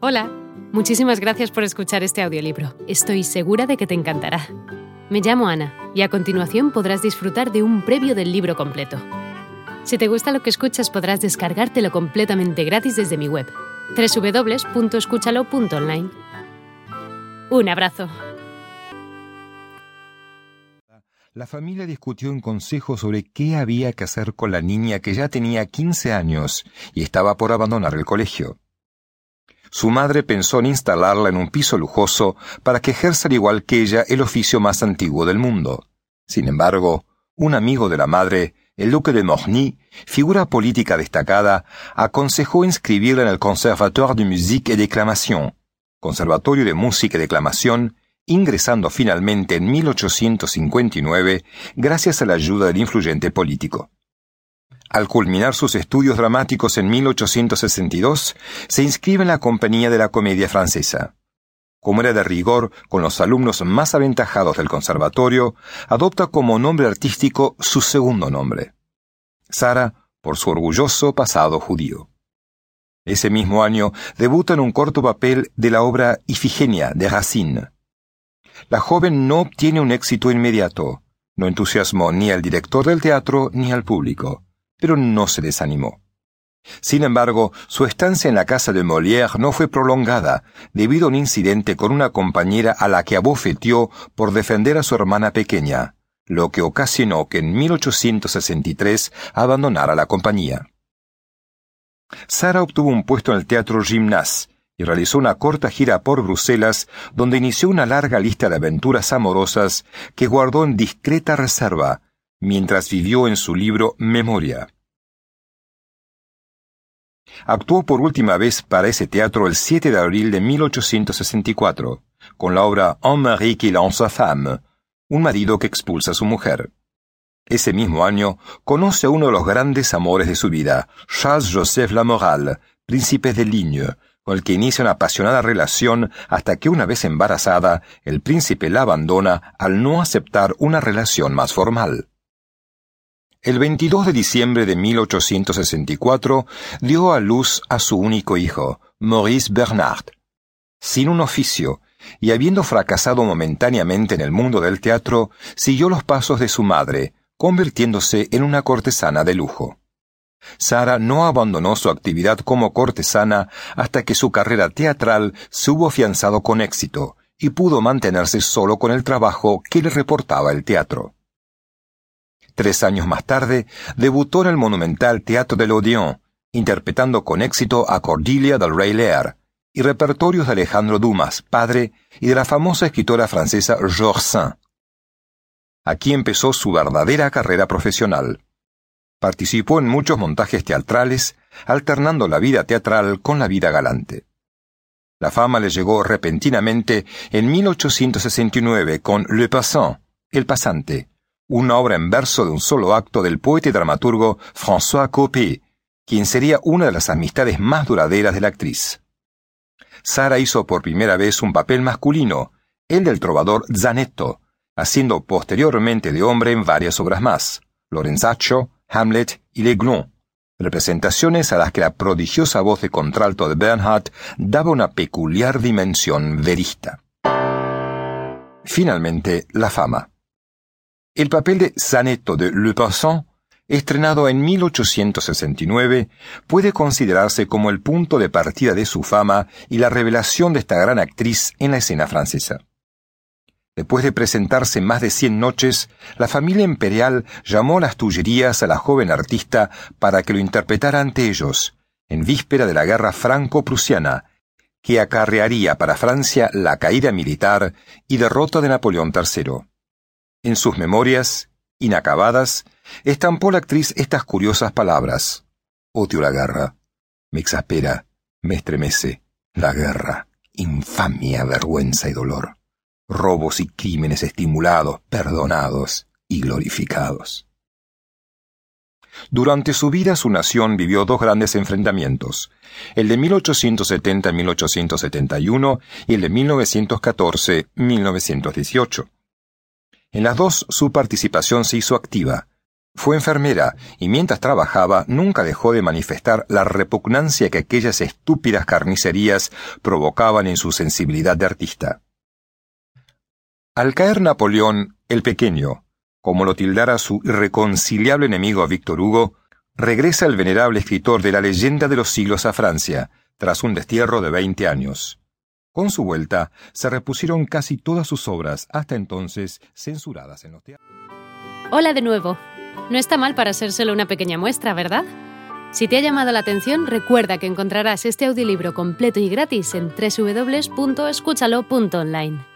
Hola, muchísimas gracias por escuchar este audiolibro. Estoy segura de que te encantará. Me llamo Ana y a continuación podrás disfrutar de un previo del libro completo. Si te gusta lo que escuchas podrás descargártelo completamente gratis desde mi web, www.escúchalo.online. Un abrazo. La familia discutió en consejo sobre qué había que hacer con la niña que ya tenía 15 años y estaba por abandonar el colegio. Su madre pensó en instalarla en un piso lujoso para que ejerza igual que ella el oficio más antiguo del mundo. Sin embargo, un amigo de la madre, el duque de Morny, figura política destacada, aconsejó inscribirla en el Conservatoire de Musique et Déclamation, Conservatorio de Música y Declamación, ingresando finalmente en 1859 gracias a la ayuda del influyente político. Al culminar sus estudios dramáticos en 1862, se inscribe en la compañía de la comedia francesa. Como era de rigor con los alumnos más aventajados del conservatorio, adopta como nombre artístico su segundo nombre. Sara, por su orgulloso pasado judío. Ese mismo año debuta en un corto papel de la obra Ifigenia de Racine. La joven no obtiene un éxito inmediato, no entusiasmó ni al director del teatro ni al público pero no se desanimó. Sin embargo, su estancia en la casa de Molière no fue prolongada, debido a un incidente con una compañera a la que abofeteó por defender a su hermana pequeña, lo que ocasionó que en 1863 abandonara la compañía. Sara obtuvo un puesto en el Teatro Gymnase y realizó una corta gira por Bruselas, donde inició una larga lista de aventuras amorosas que guardó en discreta reserva, mientras vivió en su libro Memoria. Actuó por última vez para ese teatro el 7 de abril de 1864, con la obra Un mari qui lance sa femme, un marido que expulsa a su mujer. Ese mismo año conoce a uno de los grandes amores de su vida, Charles-Joseph Lamoral, príncipe de Ligne, con el que inicia una apasionada relación hasta que una vez embarazada, el príncipe la abandona al no aceptar una relación más formal. El 22 de diciembre de 1864 dio a luz a su único hijo, Maurice Bernard. Sin un oficio, y habiendo fracasado momentáneamente en el mundo del teatro, siguió los pasos de su madre, convirtiéndose en una cortesana de lujo. Sara no abandonó su actividad como cortesana hasta que su carrera teatral se hubo afianzado con éxito y pudo mantenerse solo con el trabajo que le reportaba el teatro. Tres años más tarde, debutó en el monumental Teatro de l'Odéon, interpretando con éxito a Cordelia del Rey Lear, y repertorios de Alejandro Dumas, padre, y de la famosa escritora francesa Georges Saint. Aquí empezó su verdadera carrera profesional. Participó en muchos montajes teatrales, alternando la vida teatral con la vida galante. La fama le llegó repentinamente en 1869 con Le Passant, El Pasante, una obra en verso de un solo acto del poeta y dramaturgo François Copé, quien sería una de las amistades más duraderas de la actriz. Sara hizo por primera vez un papel masculino, el del trovador Zanetto, haciendo posteriormente de hombre en varias obras más, Lorenzaccio, Hamlet y L'Aiglon, representaciones a las que la prodigiosa voz de contralto de Bernhardt daba una peculiar dimensión verista. Finalmente, la fama. El papel de Zanetto de Le Passant, estrenado en 1869, puede considerarse como el punto de partida de su fama y la revelación de esta gran actriz en la escena francesa. Después de presentarse más de cien noches, la familia imperial llamó a las Tullerías a la joven artista para que lo interpretara ante ellos, en víspera de la guerra franco-prusiana, que acarrearía para Francia la caída militar y derrota de Napoleón III. En sus memorias, inacabadas, estampó la actriz estas curiosas palabras. Odio la guerra. Me exaspera, me estremece. La guerra. Infamia, vergüenza y dolor. Robos y crímenes estimulados, perdonados y glorificados. Durante su vida su nación vivió dos grandes enfrentamientos, el de 1870-1871 y el de 1914-1918. En las dos su participación se hizo activa. Fue enfermera y mientras trabajaba nunca dejó de manifestar la repugnancia que aquellas estúpidas carnicerías provocaban en su sensibilidad de artista. Al caer Napoleón el Pequeño, como lo tildara su irreconciliable enemigo Víctor Hugo, regresa el venerable escritor de la leyenda de los siglos a Francia, tras un destierro de veinte años. Con su vuelta, se repusieron casi todas sus obras, hasta entonces censuradas en los teatros. Hola de nuevo. No está mal para ser solo una pequeña muestra, ¿verdad? Si te ha llamado la atención, recuerda que encontrarás este audiolibro completo y gratis en www.escúchalo.online.